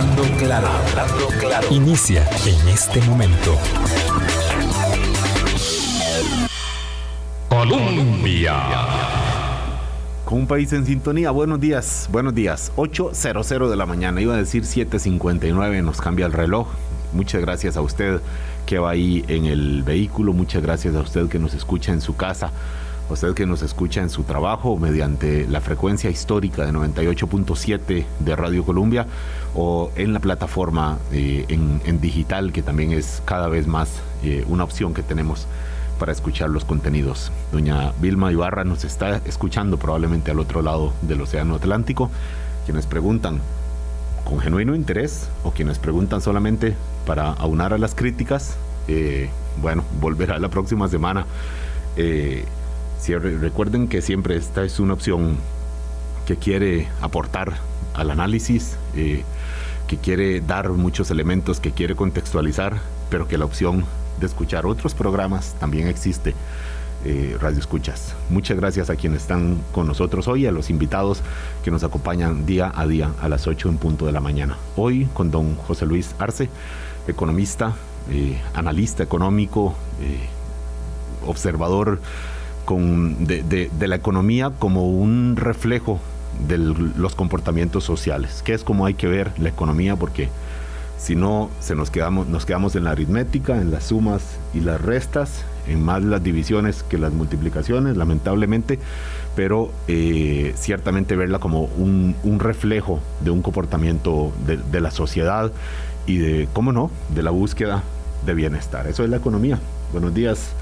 Hablando claro, hablando claro. Inicia en este momento. Colombia. Con un país en sintonía. Buenos días, buenos días. 8.00 de la mañana. Iba a decir 7.59. Nos cambia el reloj. Muchas gracias a usted que va ahí en el vehículo. Muchas gracias a usted que nos escucha en su casa usted que nos escucha en su trabajo mediante la frecuencia histórica de 98.7 de Radio Colombia o en la plataforma eh, en, digital, que también es cada vez más eh, una opción que tenemos para escuchar los contenidos. Doña Vilma Ibarra nos está escuchando probablemente al otro lado del Océano Atlántico. Quienes preguntan con genuino interés o quienes preguntan solamente para aunar a las críticas, eh, bueno, volverá la próxima semana recuerden que siempre esta es una opción que quiere aportar al análisis, eh, que quiere dar muchos elementos, que quiere contextualizar, pero que la opción de escuchar otros programas también existe. Eh, Radio Escuchas. Muchas gracias a quienes están con nosotros hoy, a los invitados que nos acompañan día a día a las 8 en punto de la mañana. Hoy con don José Luis Arce, economista, eh, analista económico, observador de, la economía como un reflejo de los comportamientos sociales, que es como hay que ver la economía, porque si no se nos quedamos, nos quedamos en la aritmética, en las sumas y las restas, en más las divisiones que las multiplicaciones, lamentablemente, pero eh, ciertamente verla como un, reflejo de un comportamiento de, de la sociedad y de, cómo no, de la búsqueda de bienestar. Eso es la economía. Buenos días,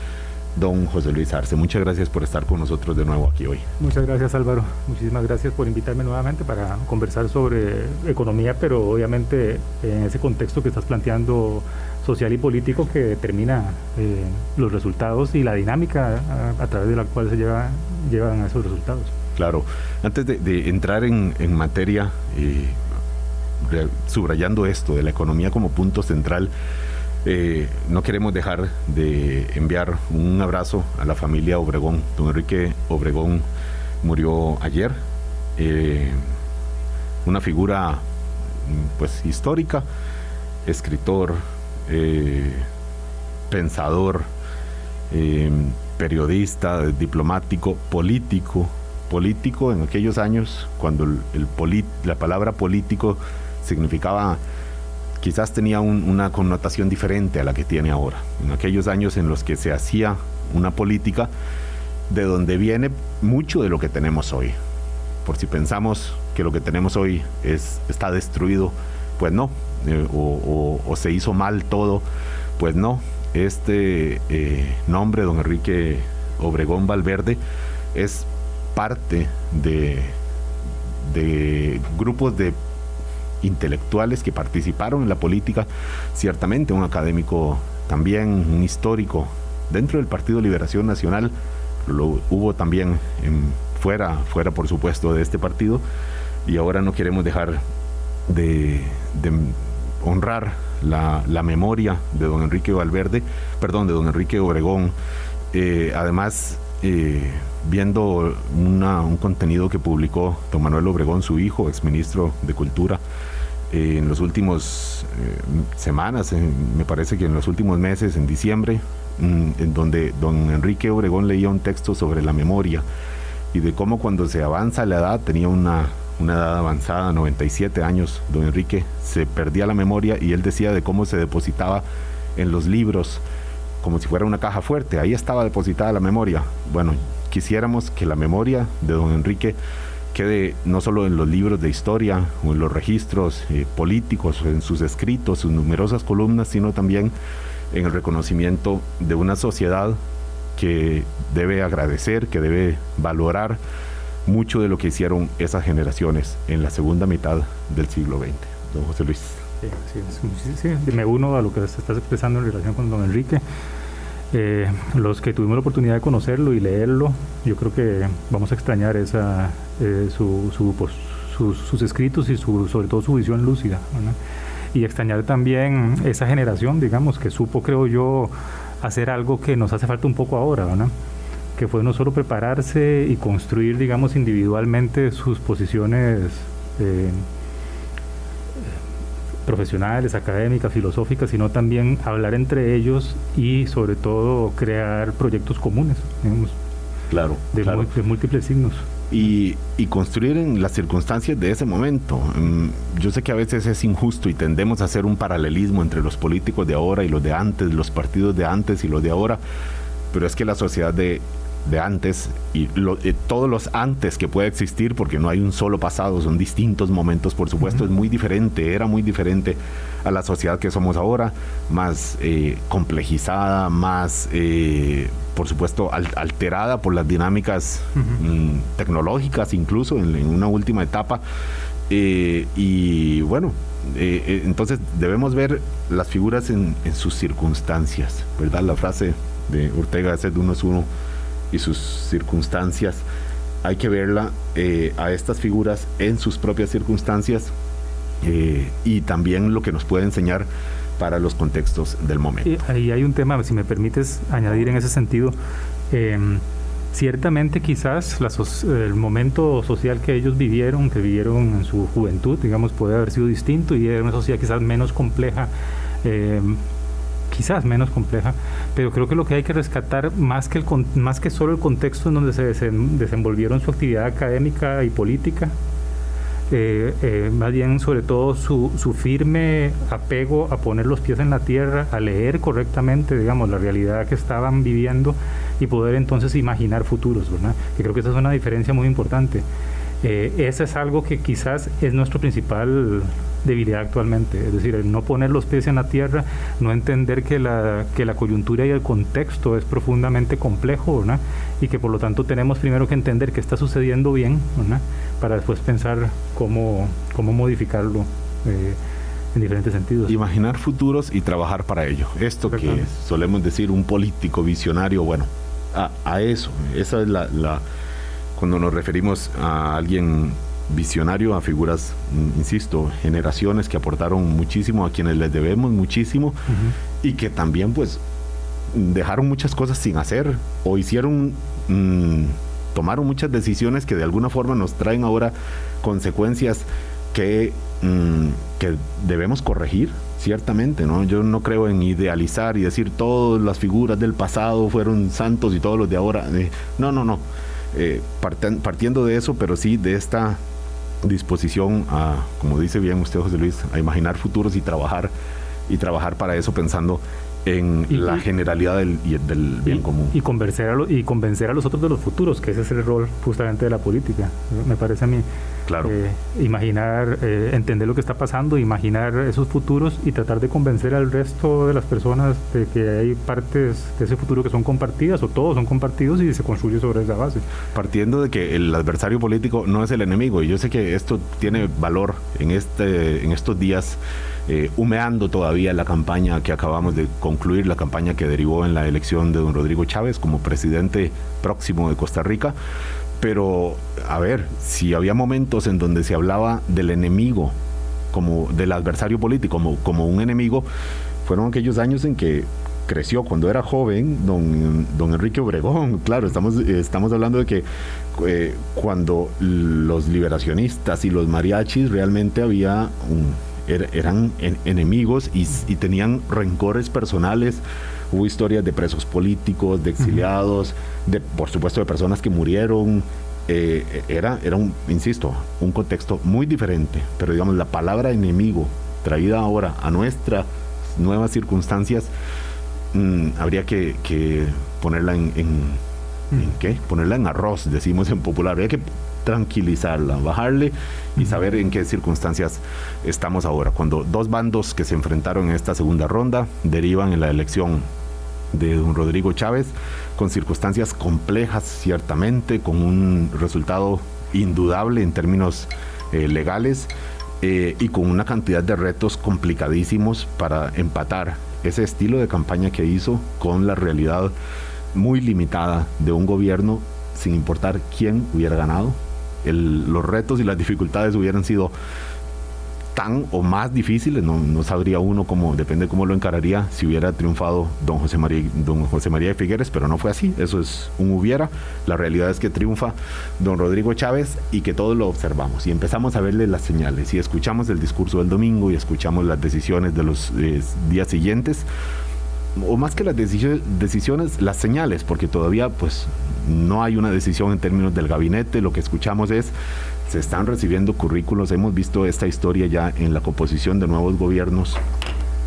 don José Luis Arce. Muchas gracias por estar con nosotros de nuevo aquí hoy. Muchas gracias Álvaro. Muchísimas gracias por invitarme nuevamente para conversar sobre economía, pero obviamente en ese contexto que estás planteando social y político que determina eh, los resultados y la dinámica a, través de la cual se lleva, llevan a esos resultados. Claro. Antes de, entrar en, materia, eh, subrayando esto de la economía como punto central, eh, no queremos dejar de enviar un abrazo a la familia Obregón. Don Enrique Obregón murió ayer. Eh, una figura pues histórica, escritor, eh, pensador, periodista, diplomático, político, político en aquellos años cuando la palabra político significaba quizás tenía una connotación diferente a la que tiene ahora. En aquellos años en los que se hacía una política de donde viene mucho de lo que tenemos hoy. Por si pensamos que lo que tenemos hoy es, está destruido, pues no, eh, o, se hizo mal todo, pues no. Este eh, nombre, don Enrique Obregón Valverde, es parte de grupos de intelectuales que participaron en la política, ciertamente un académico también, un histórico dentro del Partido Liberación Nacional, lo hubo también fuera, fuera por supuesto de este partido, y ahora no queremos dejar de, honrar la, memoria de don Enrique Valverde, perdón, de don Enrique Obregón. Eh, además, eh, viendo un contenido que publicó don Manuel Obregón, su hijo, exministro de Cultura, eh, en los últimos eh, semanas, me parece que en los últimos meses, en diciembre, mm, en donde don Enrique Obregón leía un texto sobre la memoria y de cómo cuando se avanza la edad, tenía una, una edad avanzada, 97 años, don Enrique, se perdía la memoria y él decía de cómo se depositaba en los libros como si fuera una caja fuerte, ahí estaba depositada la memoria. Bueno, quisiéramos que la memoria de don Enrique quede no solo en los libros de historia o en los registros eh, políticos, en sus escritos, sus numerosas columnas, sino también en el reconocimiento de una sociedad que debe agradecer, que debe valorar mucho de lo que hicieron esas generaciones en la segunda mitad del siglo XX. Don José Luis. Sí, sí, sí, me uno a lo que se estás expresando en relación con don Enrique. Eh, los que tuvimos la oportunidad de conocerlo y leerlo, yo creo que vamos a extrañar esa, eh, su, pues, sus, escritos y su, sobre todo su visión lúcida. Y extrañar también esa generación, digamos, que supo, creo yo, hacer algo que nos hace falta un poco ahora, que fue no solo prepararse y construir, digamos, individualmente sus posiciones. Eh, profesionales, académicas, filosóficas, sino también hablar entre ellos y sobre todo crear proyectos comunes, claro, de, de múltiples signos. Y, y, construir en las circunstancias de ese momento. Mm, yo sé que a veces es injusto y tendemos a hacer un paralelismo entre los políticos de ahora y los de antes, los partidos de antes y los de ahora, pero es que la sociedad de de antes y eh, todos los antes que puede existir, porque no hay un solo pasado, son distintos momentos, por supuesto, es muy diferente, era muy diferente a la sociedad que somos ahora, más eh, complejizada, más, eh, por supuesto, alterada por las dinámicas mm, tecnológicas, incluso en, una última etapa. y bueno, entonces debemos ver las figuras en, en, sus circunstancias, ¿verdad? La frase de Ortega es de uno es uno y sus circunstancias, hay que verla eh, a estas figuras en sus propias circunstancias eh, y también lo que nos puede enseñar para los contextos del momento. Y ahí hay un tema, si me permites añadir en ese sentido. Em, ciertamente quizás el momento social que ellos vivieron, que vivieron en su juventud, digamos, puede haber sido distinto y era una sociedad quizás menos compleja em, quizás menos compleja, pero creo que lo que hay que rescatar, más que, el, más que solo el contexto en donde se desenvolvieron su actividad académica y política, eh, eh, más bien sobre todo su, su, firme apego a poner los pies en la tierra, a leer correctamente, digamos, la realidad que estaban viviendo y poder entonces imaginar futuros, ¿verdad? Que creo que esa es una diferencia muy importante. Eh, ese es algo que quizás es nuestro principal debilidad actualmente, es decir, el no poner los pies en la tierra, no entender que la, que la coyuntura y el contexto es profundamente complejo, ¿verdad? y que por lo tanto tenemos primero que entender qué está sucediendo bien, ¿verdad? para después pensar cómo, cómo modificarlo. Eh, en diferentes sentidos. Imaginar futuros y trabajar para ello. Esto que solemos decir un político visionario, bueno, a, a eso, esa es la, la, cuando nos referimos a alguien visionario, a figuras, mm, insisto, generaciones que aportaron muchísimo, a quienes les debemos muchísimo y que también pues dejaron muchas cosas sin hacer o hicieron, mm, tomaron muchas decisiones que de alguna forma nos traen ahora consecuencias que, mm, que debemos corregir, ciertamente, ¿no? Yo no creo en idealizar y decir todas las figuras del pasado fueron santos y todos los de ahora. Eh, no, no, no. Eh, partiendo de eso, pero sí de esta disposición a, como dice bien usted José Luis, a imaginar futuros y trabajar y trabajar para eso pensando en la generalidad del, del bien común. Y convencer, a y convencer a los otros de los futuros, que ese es el rol justamente de la política, me parece a mí. Claro. Eh, imaginar, eh, entender lo que está pasando, imaginar esos futuros y tratar de convencer al resto de las personas de que hay partes de ese futuro que son compartidas o todos son compartidos y se construye sobre esa base. Partiendo de que el adversario político no es el enemigo, y yo sé que esto tiene valor en, este, en estos días eh, humeando todavía la campaña que acabamos de concluir, la campaña que derivó en la elección de don Rodrigo Chávez como presidente próximo de Costa Rica. Pero, a ver, si había momentos en donde se hablaba del enemigo, como del adversario político, como, como un enemigo, fueron aquellos años en que creció cuando era joven don, don Enrique Obregón. Claro, estamos, estamos hablando de que eh, cuando los liberacionistas y los mariachis realmente había un, Er, eran enemigos y, tenían rencores personales. Hubo historias de presos políticos, de exiliados, de, por supuesto de personas que murieron. Eh, era, era un, insisto, un contexto muy diferente, pero digamos, la palabra enemigo traída ahora a nuestras nuevas circunstancias, mm, habría que, ponerla en, en, qué? Ponerla en arroz, decimos en popular. Habría que tranquilizarla, bajarle y saber en qué circunstancias estamos ahora. Cuando dos bandos que se enfrentaron en esta segunda ronda derivan en la elección de don Rodrigo Chávez, con circunstancias complejas ciertamente, con un resultado indudable en términos eh, legales eh, y con una cantidad de retos complicadísimos para empatar ese estilo de campaña que hizo con la realidad muy limitada de un gobierno sin importar quién hubiera ganado, los retos y las dificultades hubieran sido tan o más difíciles, no, no sabría uno cómo, depende cómo lo encararía si hubiera triunfado don José, María, don José María de Figueres, pero no fue así, eso es un hubiera, la realidad es que triunfa don Rodrigo Chávez y que todos lo observamos y empezamos a verle las señales y escuchamos el discurso del domingo y escuchamos las decisiones de los eh, días siguientes, o más que las decisiones, las señales, porque todavía pues no hay una decisión en términos del gabinete, lo que escuchamos es se están recibiendo currículos, hemos visto esta historia ya en la composición de nuevos gobiernos.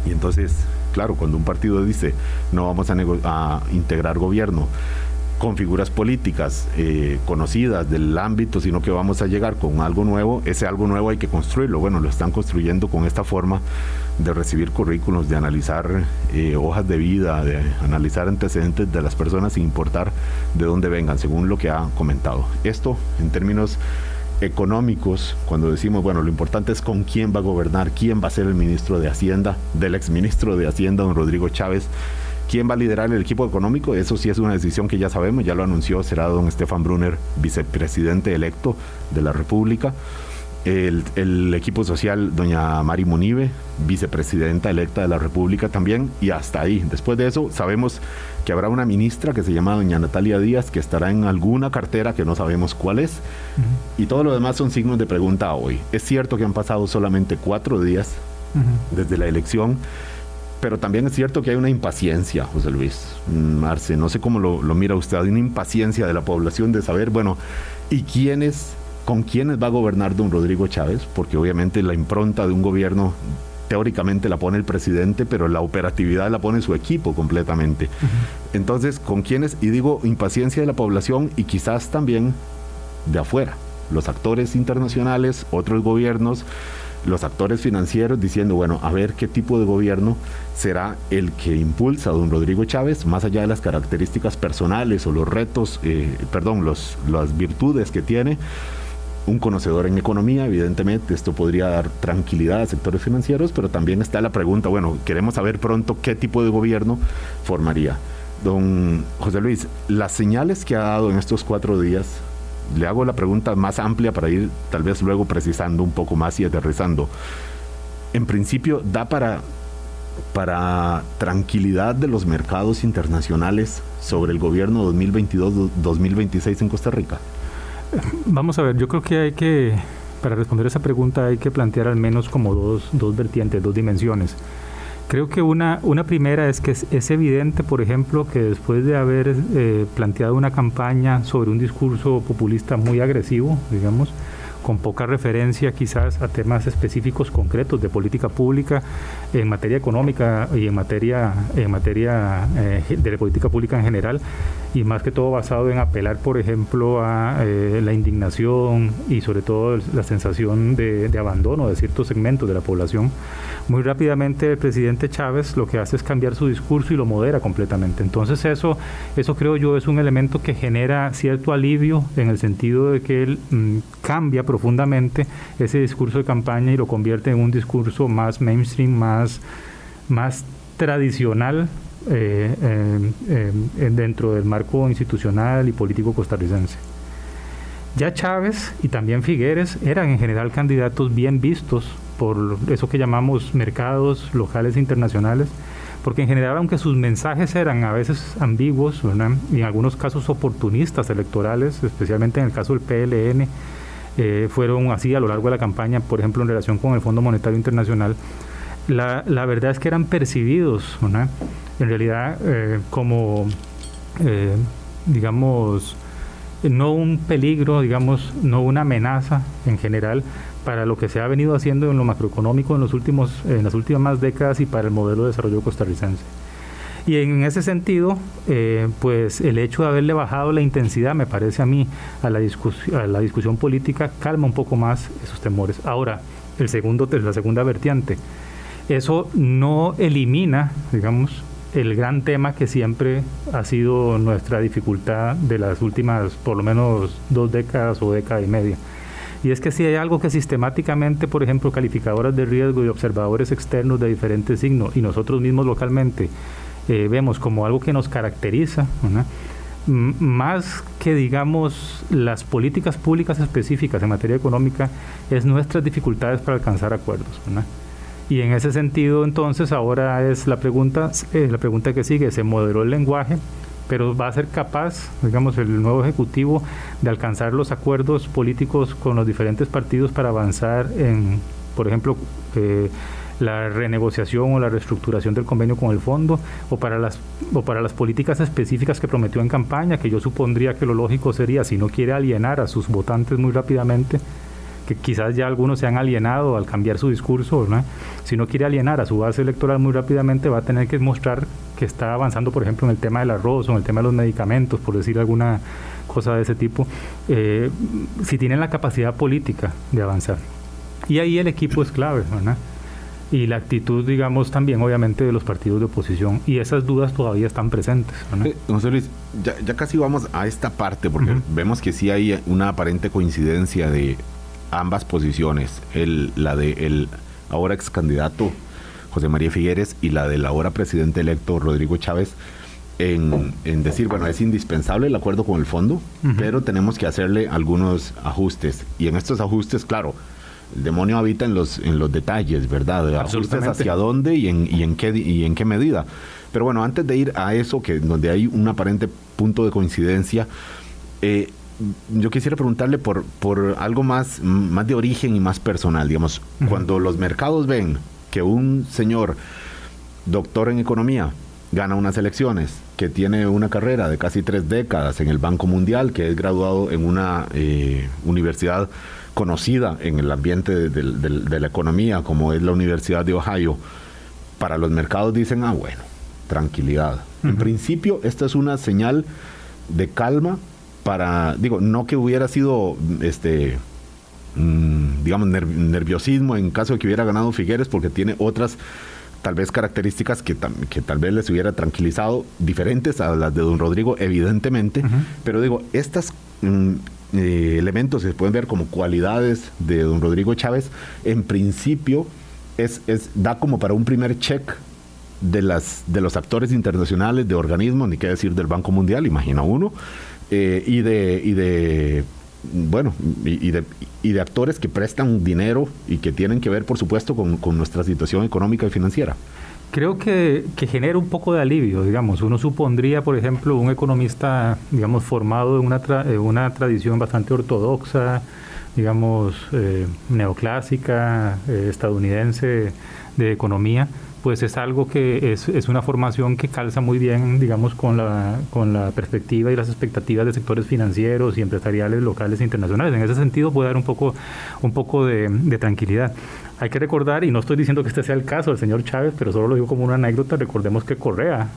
Y entonces, claro, cuando un partido dice no vamos a, a integrar gobierno, con figuras políticas eh, conocidas del ámbito, sino que vamos a llegar con algo nuevo, ese algo nuevo hay que construirlo. Bueno, lo están construyendo con esta forma de recibir currículos, de analizar eh, hojas de vida, de analizar antecedentes de las personas sin importar de dónde vengan, según lo que ha comentado. Esto en términos económicos, cuando decimos, bueno, lo importante es con quién va a gobernar, quién va a ser el ministro de Hacienda, del exministro de Hacienda, don Rodrigo Chávez, ¿Quién va a liderar el equipo económico? Eso sí es una decisión que ya sabemos, ya lo anunció, será don Estefan Brunner, vicepresidente electo de la República. El, equipo social, doña Mari Munive, vicepresidenta electa de la República también, y hasta ahí. Después de eso, sabemos que habrá una ministra que se llama doña Natalia Díaz, que estará en alguna cartera que no sabemos cuál es, y todo lo demás son signos de pregunta hoy. Es cierto que han pasado solamente cuatro días desde la elección, pero también es cierto que hay una impaciencia, José Luis Marce, no sé cómo lo, mira usted, hay una impaciencia de la población de saber, bueno, ¿y quiénes, con quiénes va a gobernar don Rodrigo Chávez? Porque obviamente la impronta de un gobierno teóricamente la pone el presidente, pero la operatividad la pone su equipo completamente. Entonces, ¿con quiénes? Y digo, impaciencia de la población y quizás también de afuera, los actores internacionales, otros gobiernos, los actores financieros diciendo, bueno, a ver qué tipo de gobierno será el que impulsa a don Rodrigo Chávez, más allá de las características personales o los retos, eh, perdón, los, las virtudes que tiene. Un conocedor en economía, evidentemente, esto podría dar tranquilidad a sectores financieros, pero también está la pregunta, bueno, queremos saber pronto qué tipo de gobierno formaría. Don José Luis, las señales que ha dado en estos cuatro días le hago la pregunta más amplia para ir tal vez luego precisando un poco más y aterrizando. En principio, ¿da para, para tranquilidad de los mercados internacionales sobre el gobierno 2022-2026 en Costa Rica? Vamos a ver, yo creo que hay que, para responder esa pregunta hay que plantear al menos como dos, dos vertientes, dos dimensiones. Creo que una, una primera es que es, evidente, por ejemplo, que después de haber eh, planteado una campaña sobre un discurso populista muy agresivo, digamos, con poca referencia quizás a temas específicos concretos de política pública en materia económica y en materia, en materia eh, de la política pública en general, y más que todo basado en apelar, por ejemplo, a eh, la indignación y sobre todo la sensación de, de, abandono de ciertos segmentos de la población. Muy rápidamente el presidente Chávez lo que hace es cambiar su discurso y lo modera completamente. Entonces eso, eso creo yo es un elemento que genera cierto alivio en el sentido de que él mm, cambia profundamente ese discurso de campaña y lo convierte en un discurso más mainstream, más, más tradicional eh, eh, dentro del marco institucional y político costarricense. Ya Chávez y también Figueres eran en general candidatos bien vistos por eso que llamamos mercados locales e internacionales, porque en general, aunque sus mensajes eran a veces ambiguos y en algunos casos oportunistas electorales, especialmente en el caso del PLN, eh, fueron así a lo largo de la campaña, por ejemplo, en relación con el Fondo Monetario Internacional, la, la verdad es que eran percibidos, en realidad, eh, como, eh, digamos, no un peligro, digamos, no una amenaza en general para lo que se ha venido haciendo en lo macroeconómico en, los últimos, en las últimas décadas y para el modelo de desarrollo costarricense. Y en ese sentido, eh, pues el hecho de haberle bajado la intensidad, me parece a mí, a la, a la discusión política, calma un poco más esos temores. Ahora, el segundo, la segunda vertiente, eso no elimina, digamos, el gran tema que siempre ha sido nuestra dificultad de las últimas, por lo menos, dos décadas o década y media. Y es que si hay algo que sistemáticamente, por ejemplo, calificadoras de riesgo y observadores externos de diferentes signos y nosotros mismos localmente eh, vemos como algo que nos caracteriza, más que digamos las políticas públicas específicas en materia económica, es nuestras dificultades para alcanzar acuerdos. Y en ese sentido, entonces, ahora es la pregunta, eh, la pregunta que sigue, ¿se moderó el lenguaje? pero va a ser capaz, digamos, el nuevo Ejecutivo de alcanzar los acuerdos políticos con los diferentes partidos para avanzar en, por ejemplo, eh, la renegociación o la reestructuración del convenio con el fondo o para las o para las políticas específicas que prometió en campaña, que yo supondría que lo lógico sería si no quiere alienar a sus votantes muy rápidamente, que quizás ya algunos se han alienado al cambiar su discurso, si no quiere alienar a su base electoral muy rápidamente va a tener que mostrar que está avanzando, por ejemplo, en el tema del arroz o en el tema de los medicamentos, por decir alguna cosa de ese tipo, eh, si tienen la capacidad política de avanzar. Y ahí el equipo es clave, ¿verdad? Y la actitud, digamos, también obviamente de los partidos de oposición. Y esas dudas todavía están presentes. Eh, José Luis, ya, casi vamos a esta parte, porque vemos que sí hay una aparente coincidencia de ambas posiciones, el, la de el ahora ex candidato José María Figueres y la del ahora presidente electo Rodrigo Chávez. En, decir, bueno, es indispensable el acuerdo con el fondo, pero tenemos que hacerle algunos ajustes. Y en estos ajustes, claro, el demonio habita en los, en los detalles, ¿verdad? Ajustes hacia dónde y en, y en, qué, y en qué medida. Pero bueno, antes de ir a eso, que donde hay un aparente punto de coincidencia, eh, yo quisiera preguntarle por, por algo más, más de origen y más personal. Digamos, cuando los mercados ven que un señor doctor en economía gana unas elecciones, que tiene una carrera de casi tres décadas en el Banco Mundial, que es graduado en una eh, universidad conocida en el ambiente de, la economía, como es la Universidad de Ohio, para los mercados dicen, ah, bueno, tranquilidad. En principio, esta es una señal de calma para, digo, no que hubiera sido, este, mm, digamos, nerviosismo en caso de que hubiera ganado Figueres, porque tiene otras tal vez características que, que tal vez les hubiera tranquilizado, diferentes a las de don Rodrigo, evidentemente, pero digo, estas mm, eh, elementos se pueden ver como cualidades de don Rodrigo Chávez, en principio es, es, da como para un primer check de, las, de los actores internacionales, de organismos, ni qué decir del Banco Mundial, imagina uno, eh, y, de, y de bueno, y, de, y, de, actores que prestan dinero y que tienen que ver, por supuesto, con, con nuestra situación económica y financiera. Creo que, que, genera un poco de alivio, digamos. Uno supondría, por ejemplo, un economista, digamos, formado en una, una tradición bastante ortodoxa, digamos, eh, neoclásica, eh, estadounidense de economía, pues es algo que es, es, una formación que calza muy bien, digamos, con la, con la perspectiva y las expectativas de sectores financieros y empresariales locales e internacionales. En ese sentido puede dar un poco, un poco de tranquilidad. Hay que recordar, y no estoy diciendo que este sea el caso del señor Chávez, pero solo lo digo como una anécdota, recordemos que Correa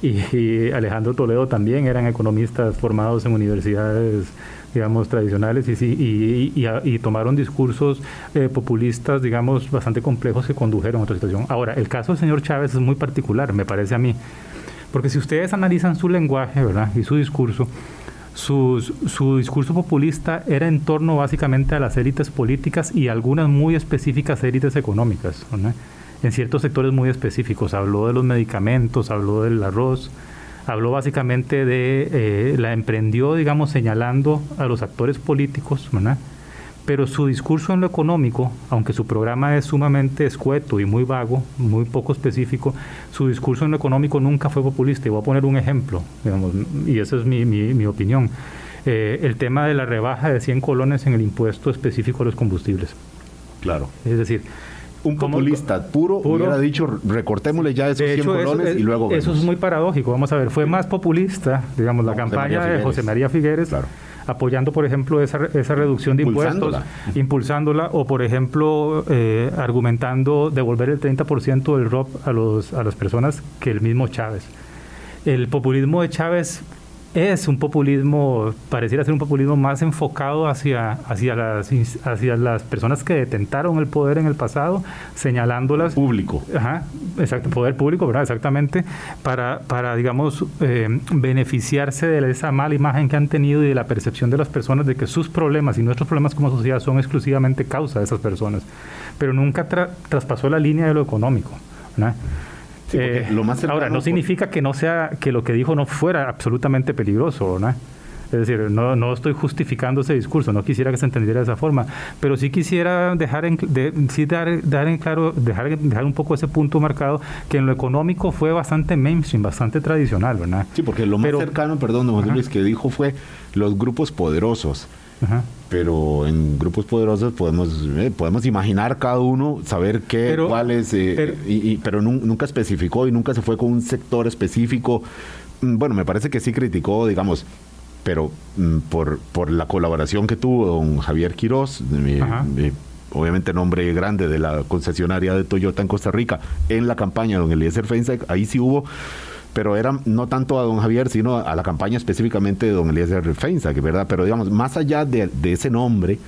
Y, Alejandro Toledo también eran economistas formados en universidades digamos, tradicionales y, y, tomaron discursos eh, populistas, digamos, bastante complejos que condujeron a otra situación. Ahora, el caso del señor Chávez es muy particular, me parece a mí, porque si ustedes analizan su lenguaje, ¿verdad? Y su discurso, su, discurso populista era en torno básicamente a las élites políticas y algunas muy específicas élites económicas, en ciertos sectores muy específicos. Habló de los medicamentos, habló del arroz, habló básicamente de, eh, la emprendió, digamos, señalando a los actores políticos, ¿verdad? Pero su discurso en lo económico, aunque su programa es sumamente escueto y muy vago, muy poco específico, su discurso en lo económico nunca fue populista. Y voy a poner un ejemplo, digamos, y esa es mi, mi, opinión. Eh, el tema de la rebaja de 100 colones en el impuesto específico a los combustibles. Claro. Es decir, un populista puro, hubiera dicho recortémosle ya esos 100 colones y luego Eso es muy paradójico. Vamos a ver, fue más populista, digamos, la campaña de José María Figueres. Claro apoyando, por ejemplo, esa, esa reducción de impuestos, impulsándola, o, por ejemplo, eh, argumentando devolver el 30% del ROP a, los, a las personas que el mismo Chávez. El populismo de Chávez es un populismo, pareciera ser un populismo más enfocado hacia, hacia, las, hacia las personas que detentaron el poder en el pasado, señalándolas. Público. Ajá, exacto, poder público, ¿verdad? Exactamente, para, para digamos, eh, beneficiarse de esa mala imagen que han tenido y de la percepción de las personas de que sus problemas y nuestros problemas como sociedad son exclusivamente causa de esas personas. Pero nunca traspasó la línea de lo económico, ¿verdad? Eh, lo más ahora, no significa que no sea que lo que dijo no fuera absolutamente peligroso, ¿no? Es decir, no, no estoy justificando ese discurso, no quisiera que se entendiera de esa forma, pero sí quisiera dejar en, sí dar, dar en claro, dejar, dejar un poco ese punto marcado, que en lo económico fue bastante mainstream, bastante tradicional, ¿verdad? Sí, porque lo más cercano, perdón, don Luis, que dijo fue los grupos poderosos. Pero en grupos poderosos podemos eh, podemos imaginar cada uno, saber qué, cuáles, eh, pero, y, pero nunca especificó y nunca se fue con un sector específico. Mm, bueno, me parece que sí criticó, digamos, pero mm, por, por la colaboración que tuvo don Javier Quiroz, obviamente nombre grande de la concesionaria de Toyota en Costa Rica, en la campaña don Eliezer Feinstein, ahí sí hubo pero era no tanto a don Javier, sino a la campaña específicamente de don Eliezer Feinza, que verdad, pero digamos, más allá de, ese nombre,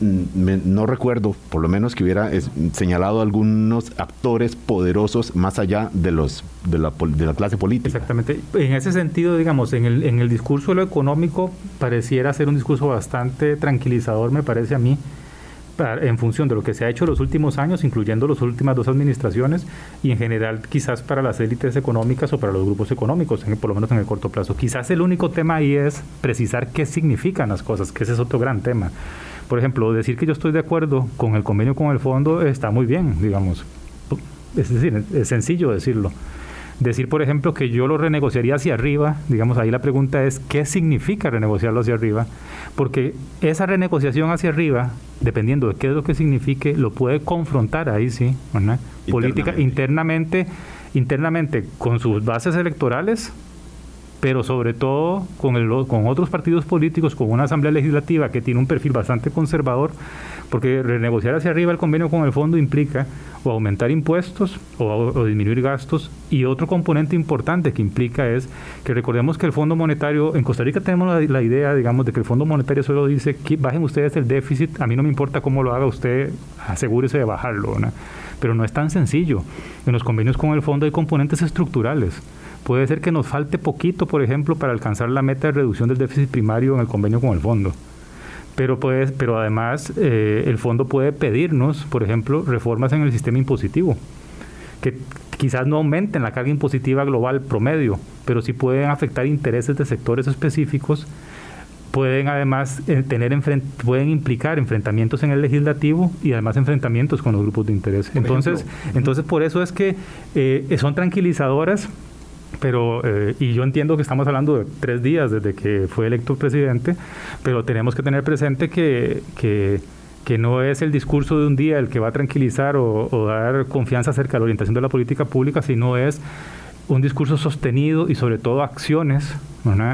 mm, no recuerdo, por lo menos que hubiera señalado algunos actores poderosos más allá de los de la, de la clase política. Exactamente. En ese sentido, digamos, en el, en el discurso de lo económico pareciera ser un discurso bastante tranquilizador, me parece a mí en función de lo que se ha hecho los últimos años, incluyendo las últimas dos administraciones, y en general quizás para las élites económicas o para los grupos económicos, por lo menos en el corto plazo. Quizás el único tema ahí es precisar qué significan las cosas, que ese es otro gran tema. Por ejemplo, decir que yo estoy de acuerdo con el convenio con el fondo está muy bien, digamos. Es decir, es sencillo decirlo. Decir, por ejemplo, que yo lo renegociaría hacia arriba, digamos, ahí la pregunta es, ¿qué significa renegociarlo hacia arriba? Porque esa renegociación hacia arriba, dependiendo de qué es lo que signifique, lo puede confrontar ahí sí, Política internamente, internamente con sus bases electorales, pero sobre todo con, el, con otros partidos políticos, con una asamblea legislativa que tiene un perfil bastante conservador, porque renegociar hacia arriba el convenio con el fondo implica o aumentar impuestos o, disminuir gastos. Y otro componente importante que implica es que recordemos que el Fondo Monetario, en Costa Rica tenemos la, idea, digamos, de que el Fondo Monetario solo dice, que bajen ustedes el déficit, a mí no me importa cómo lo haga usted, asegúrese de bajarlo. Pero no es tan sencillo. En los convenios con el fondo hay componentes estructurales. Puede ser que nos falte poquito, por ejemplo, para alcanzar la meta de reducción del déficit primario en el convenio con el fondo pero, puede, pero además eh, el fondo puede pedirnos, por ejemplo, reformas en el sistema impositivo, que quizás no aumenten la carga impositiva global promedio, pero sí pueden afectar intereses de sectores específicos, pueden además eh, tener pueden implicar enfrentamientos en el legislativo y además enfrentamientos con los grupos de interés. Entonces, entonces por eso es que eh, son tranquilizadoras pero eh, y yo entiendo que estamos hablando de tres días desde que fue electo presidente, pero tenemos que tener presente que, que, que no es el discurso de un día el que va a tranquilizar o, o dar confianza acerca de la orientación de la política pública, sino es un discurso sostenido y sobre todo acciones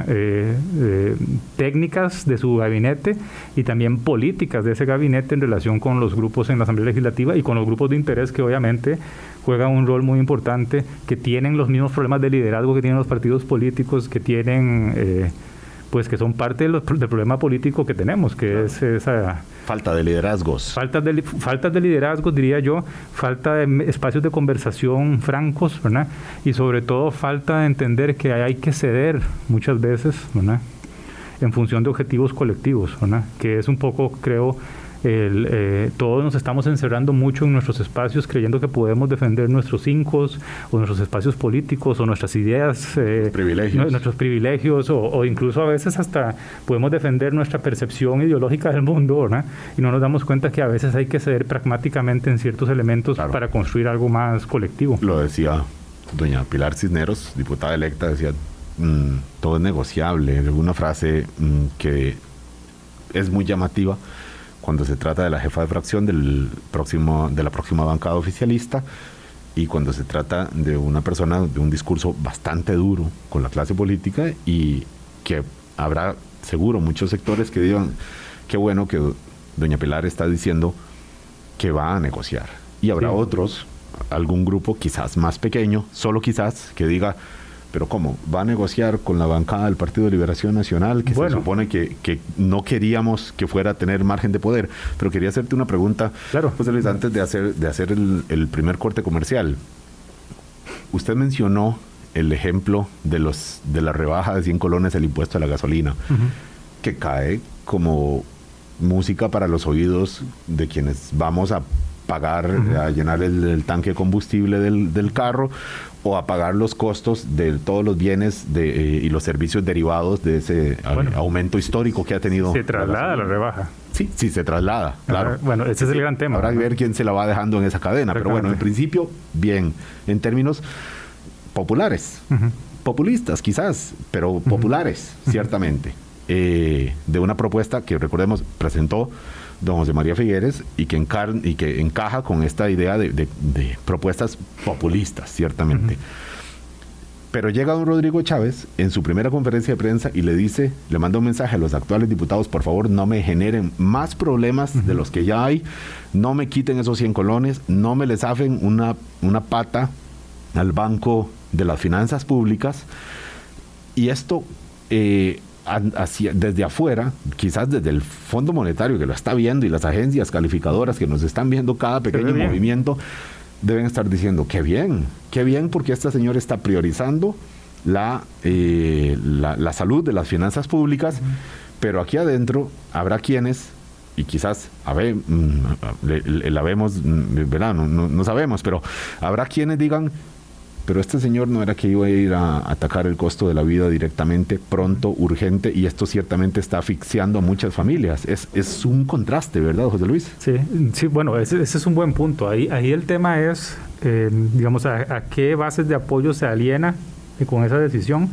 eh, eh, técnicas de su gabinete y también políticas de ese gabinete en relación con los grupos en la Asamblea Legislativa y con los grupos de interés que obviamente juegan un rol muy importante, que tienen los mismos problemas de liderazgo que tienen los partidos políticos, que tienen... Eh, pues que son parte del, problema político que tenemos, que es esa... Falta de liderazgos. Falta de, falta de liderazgos, diría yo, falta de espacios de conversación francos, ¿verdad? Y sobre todo falta de entender que hay que ceder muchas veces, ¿verdad? En función de objetivos colectivos, ¿verdad? Que es un poco, creo, el, eh, todos nos estamos encerrando mucho en nuestros espacios creyendo que podemos defender nuestros incos o nuestros espacios políticos o nuestras ideas, eh, privilegios. nuestros privilegios o, incluso a veces hasta podemos defender nuestra percepción ideológica del mundo ¿verdad? y no nos damos cuenta que a veces hay que ceder pragmáticamente en ciertos elementos para construir algo más colectivo. Lo decía doña Pilar Cisneros, diputada electa, decía, mm, todo es negociable, una frase mm, que es muy llamativa cuando se trata de la jefa de fracción del próximo, de la próxima bancada oficialista y cuando se trata de una persona de un discurso bastante duro con la clase política y que habrá seguro muchos sectores que digan, qué bueno que doña Pilar está diciendo que va a negociar. Y habrá otros, algún grupo quizás más pequeño, solo quizás, que diga, pero ¿cómo? ¿Va a negociar con la bancada del Partido de Liberación Nacional, que se supone que, no queríamos que fuera a tener margen de poder? Pero quería hacerte una pregunta, claro. José Luis, antes de hacer, de hacer el, primer corte comercial. Usted mencionó el ejemplo de, los, de la rebaja de 100 colones el impuesto a la gasolina, que cae como música para los oídos de quienes vamos a pagar, a llenar el, tanque de combustible del, del, carro o a pagar los costos de todos los bienes de, eh, y los servicios derivados de ese aumento histórico que ha tenido. Se traslada la, rebaja. Sí, sí, se traslada, claro. bueno, ese es el gran tema. Habrá que ver quién se la va dejando en esa cadena, pero bueno, en principio, bien, en términos populares, populistas quizás, pero populares, ciertamente, eh, de una propuesta que recordemos presentó don José María Figueres y que, y que encaja con esta idea de, propuestas populistas, ciertamente. Pero llega don Rodrigo Chávez en su primera conferencia de prensa y le dice, le manda un mensaje a los actuales diputados, por favor no me generen más problemas de los que ya hay, no me quiten esos 100 colones, no me les hacen una, una pata al Banco de las Finanzas Públicas. Y esto eh, desde afuera, quizás desde el Fondo Monetario que lo está viendo y las agencias calificadoras que nos están viendo cada pequeño movimiento, deben estar diciendo, qué bien, qué bien porque este señor está priorizando la, eh, la, salud de las finanzas públicas, pero aquí adentro habrá quienes, y quizás a ver, mm, la vemos, mm, ¿verdad? No, no sabemos, pero habrá quienes digan, pero este señor no era que iba a ir a atacar el costo de la vida directamente, pronto, urgente, y esto ciertamente está asfixiando a muchas familias. Es, es un contraste, ¿verdad, José Luis? Sí, sí bueno, ese, es un buen punto. Ahí, ahí el tema es, eh, digamos, a, qué bases de apoyo se aliena con esa decisión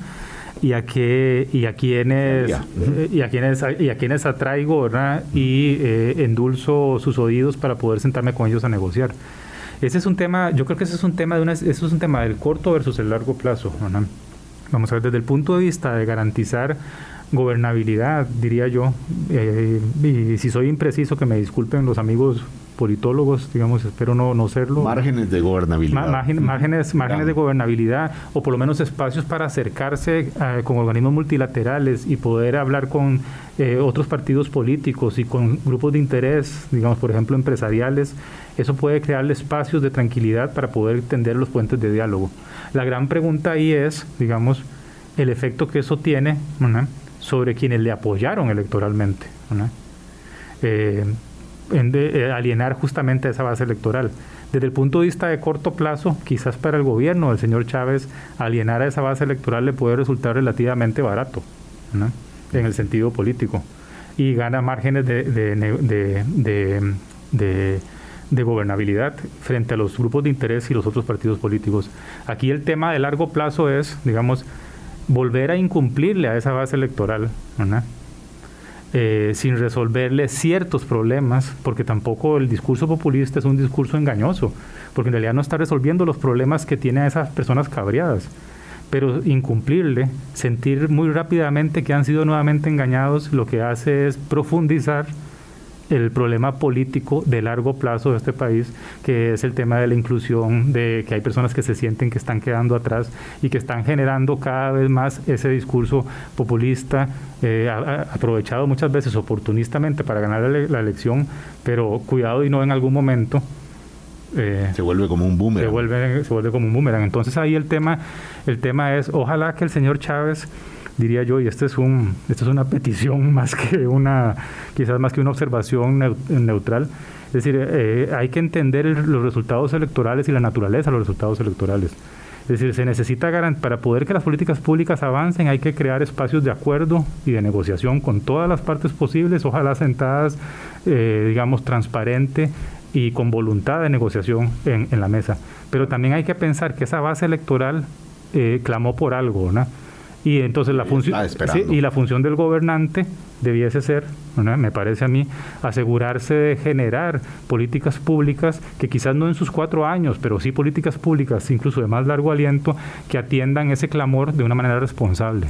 y a qué y a quiénes eh, y a quienes y a quienes atraigo ¿verdad? y eh, endulzo sus oídos para poder sentarme con ellos a negociar ese es un tema, yo creo que ese es un tema de una, eso es un tema del corto versus el largo plazo. Vamos a ver, desde el punto de vista de garantizar gobernabilidad, diría yo, eh, y si soy impreciso, que me disculpen los amigos politólogos, digamos, espero no, no serlo. Márgenes de gobernabilidad. márgenes márgenes de gobernabilidad, o por lo menos espacios para acercarse eh, con organismos multilaterales y poder hablar con eh, otros partidos políticos y con grupos de interés, digamos, por ejemplo, empresariales, eso puede crearle espacios de tranquilidad para poder tender los puentes de diálogo. La gran pregunta ahí es, digamos, el efecto que eso tiene sobre quienes le apoyaron electoralmente. Eh, eh, alienar justamente esa base electoral. Desde el punto de vista de corto plazo, quizás para el gobierno del señor Chávez, alienar a esa base electoral le puede resultar relativamente barato, en el sentido político, y gana márgenes de gobernabilidad frente a los grupos de interés y los otros partidos políticos. Aquí el tema de largo plazo es, digamos, volver a incumplirle a esa base electoral, eh, sin resolverle ciertos problemas, porque tampoco el discurso populista es un discurso engañoso, porque en realidad no está resolviendo los problemas que tienen esas personas cabreadas, pero incumplirle, sentir muy rápidamente que han sido nuevamente engañados, lo que hace es profundizar el problema político de largo plazo de este país, que es el tema de la inclusión, de que hay personas que se sienten que están quedando atrás y que están generando cada vez más ese discurso populista, eh, aprovechado muchas veces oportunistamente para ganar la, elección, pero cuidado y no en algún momento. Eh, se vuelve como un boomerang. Se vuelve, se vuelve como un boomerang. Entonces ahí el tema, el tema es, ojalá que el señor Chávez diría yo, y este es un, es una petición más que una, quizás más que una observación neutral. Es decir, eh, hay que entender los resultados electorales y la naturaleza de los resultados electorales. Es decir, se necesita para poder que las políticas públicas avancen, hay que crear espacios de acuerdo y de negociación con todas las partes posibles, ojalá sentadas, eh, digamos, transparente y con voluntad de negociación en, en, la mesa. Pero también hay que pensar que esa base electoral eh, clamó por algo, ¿no? Y entonces la función y la función del gobernante debiese ser, me parece a mí, asegurarse de generar políticas públicas que quizás no en sus cuatro años, pero sí políticas públicas, incluso de más largo aliento, que atiendan ese clamor de una manera responsable.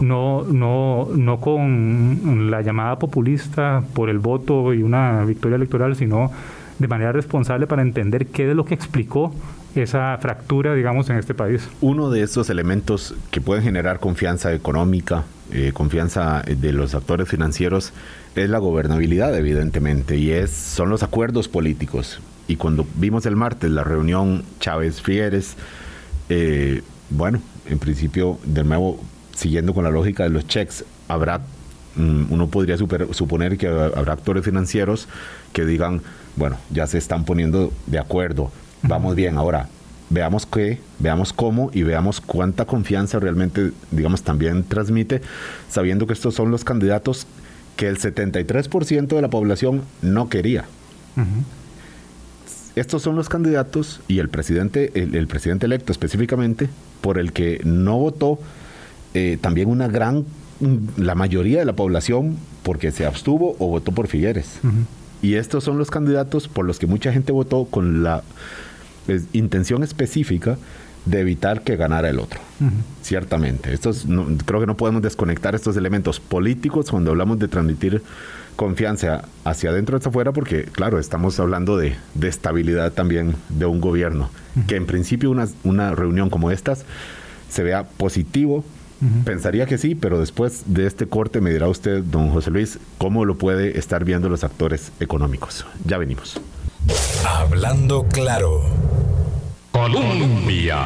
No, no, no con la llamada populista por el voto y una victoria electoral, sino de manera responsable para entender qué es lo que explicó esa fractura, digamos, en este país. Uno de estos elementos que pueden generar confianza económica, eh, confianza de los actores financieros, es la gobernabilidad, evidentemente, y es, son los acuerdos políticos. Y cuando vimos el martes la reunión Chávez-Figueres, eh, bueno, en principio, de nuevo, siguiendo con la lógica de los checks, habrá, mm, uno podría suponer que habrá actores financieros que digan, bueno, ya se están poniendo de acuerdo vamos bien. Ahora, veamos qué, veamos cómo y veamos cuánta confianza realmente, digamos, también transmite, sabiendo que estos son los candidatos que el 73% de la población no quería. Estos son los candidatos y el presidente, el, presidente electo específicamente, por el que no votó eh, también una gran, la mayoría de la población porque se abstuvo o votó por Figueres. Y estos son los candidatos por los que mucha gente votó con la pues, intención específica de evitar que ganara el otro. Ciertamente. Estos, creo que no podemos desconectar estos elementos políticos cuando hablamos de transmitir confianza hacia adentro y hacia afuera, porque, claro, estamos hablando de, estabilidad también de un gobierno. Que en principio una, una reunión como estas se vea positivo. Pensaría que sí, pero después de este corte me dirá usted, don José Luis, cómo lo puede estar viendo los actores económicos. Ya venimos. Hablando claro. Colombia.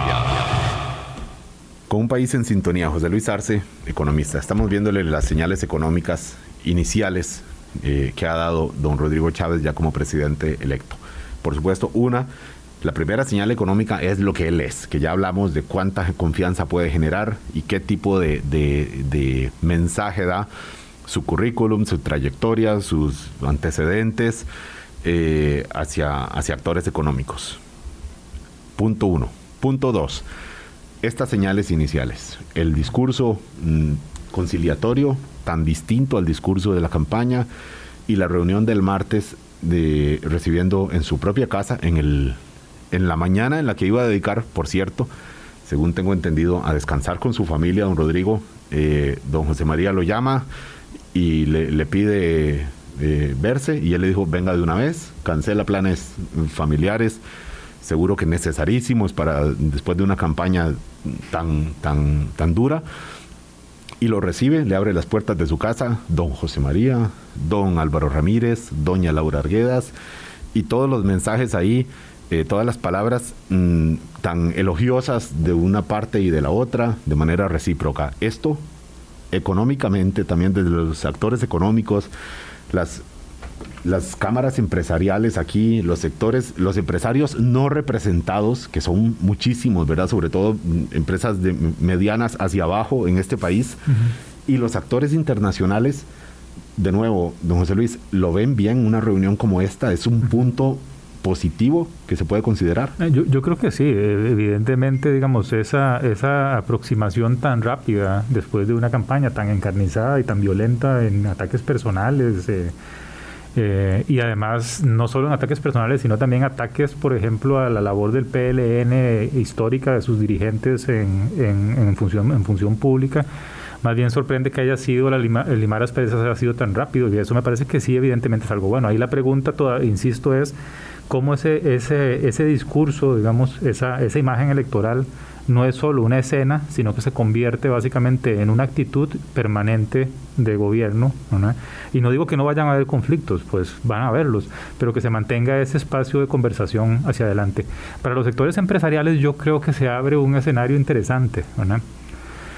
Con un país en sintonía, José Luis Arce, economista. Estamos viéndole las señales económicas iniciales eh, que ha dado don Rodrigo Chávez ya como presidente electo. Por supuesto, una, la primera señal económica es lo que él es, que ya hablamos de cuánta confianza puede generar y qué tipo de, mensaje da su currículum, su trayectoria, sus antecedentes eh, hacia, hacia actores económicos. Punto uno. Punto dos. Estas señales iniciales. El discurso mm, conciliatorio, tan distinto al discurso de la campaña, y la reunión del martes de recibiendo en su propia casa, en, el, en la mañana en la que iba a dedicar, por cierto, según tengo entendido, a descansar con su familia, don Rodrigo. Eh, don José María lo llama y le, pide verse y él le dijo, venga de una vez, cancela planes familiares seguro que necesarísimos para después de una campaña tan, tan, tan dura. Y lo recibe, le abre las puertas de su casa don José María, don Álvaro Ramírez, doña Laura Arguedas, y todos los mensajes ahí, eh, todas las palabras mm, tan elogiosas de una parte y de la otra, de manera recíproca. Esto, económicamente, también desde los actores económicos, las las cámaras empresariales aquí, los sectores, los empresarios no representados, que son muchísimos, ¿verdad? Sobre todo mm, empresas de medianas hacia abajo en este país, y los actores internacionales, de nuevo, don José Luis, ¿lo ven bien una reunión como esta? ¿Es un punto positivo que se puede considerar? Eh, yo, yo, creo que sí, eh, evidentemente, digamos, esa, esa aproximación tan rápida después de una campaña tan encarnizada y tan violenta en ataques personales, eh, eh, y además, no solo en ataques personales, sino también ataques, por ejemplo, a la labor del PLN histórica de sus dirigentes en, en, función, en función pública. Más bien sorprende que haya sido la lima, el limar asperezas haya sido tan rápido y eso me parece que sí, evidentemente es algo bueno. Ahí la pregunta, toda, insisto, es cómo ese, ese, ese discurso, digamos, esa, esa imagen electoral no es solo una escena, sino que se convierte básicamente en una actitud permanente de gobierno. Y no digo que no vayan a haber conflictos, pues van a haberlos, pero que se mantenga ese espacio de conversación hacia adelante. Para los sectores empresariales yo creo que se abre un escenario interesante.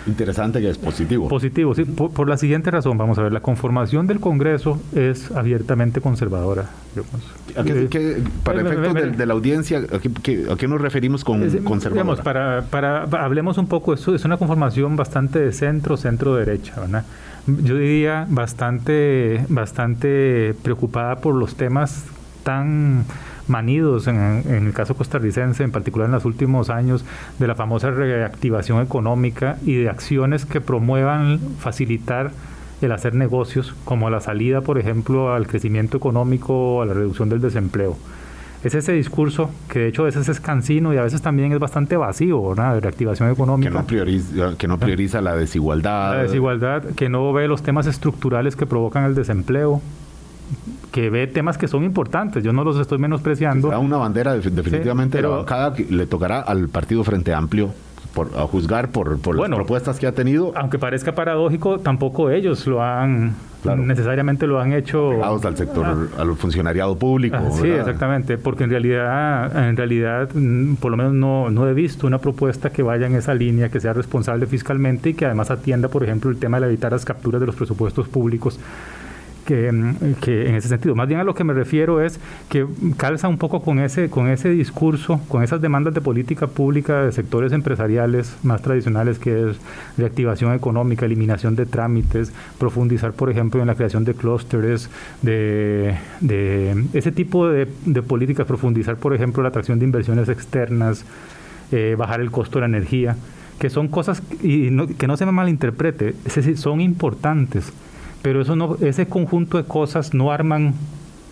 Interesante que es positivo. Positivo, sí. Por, la siguiente razón, vamos a ver, la conformación del Congreso es abiertamente conservadora. Eh, para efectos de, la audiencia, ¿a qué, nos referimos con conservadora? para, para, hablemos un poco, eso es una conformación bastante de centro, centro-derecha, Yo diría bastante, bastante preocupada por los temas tan manidos en, el caso costarricense, en particular en los últimos años, de la famosa reactivación económica y de acciones que promuevan facilitar el hacer negocios, como la salida, por ejemplo, al crecimiento económico o a la reducción del desempleo. Es ese discurso que de hecho a veces es cansino y a veces también es bastante vacío, ¿verdad? De reactivación económica. Que no prioriza, que no prioriza la desigualdad. La desigualdad, que no ve los temas estructurales que provocan el desempleo, que ve temas que son importantes, yo no los estoy menospreciando. una bandera definitivamente, pero cada le tocará al Partido Frente Amplio por, a juzgar por, por las propuestas que ha tenido. Aunque parezca paradójico, tampoco ellos lo han necesariamente lo han hecho al sector al funcionariado público. Ah, sí, exactamente, porque en realidad en realidad mm, por lo menos no, no he visto una propuesta que vaya en esa línea, que sea responsable fiscalmente y que además atienda, por ejemplo, el tema de evitar las capturas de los presupuestos públicos que, que, en ese sentido. Más bien a lo que me refiero es que calza un poco con ese, con ese discurso, con esas demandas de política pública de sectores empresariales más tradicionales, que es reactivación económica, eliminación de trámites, profundizar, por ejemplo, en la creación de clústeres, de, de, ese tipo de, políticas, profundizar, por ejemplo, la atracción de inversiones externas, eh, bajar el costo de la energía, que son cosas, y que no se me malinterprete, son importantes pero eso no, ese conjunto de cosas no arman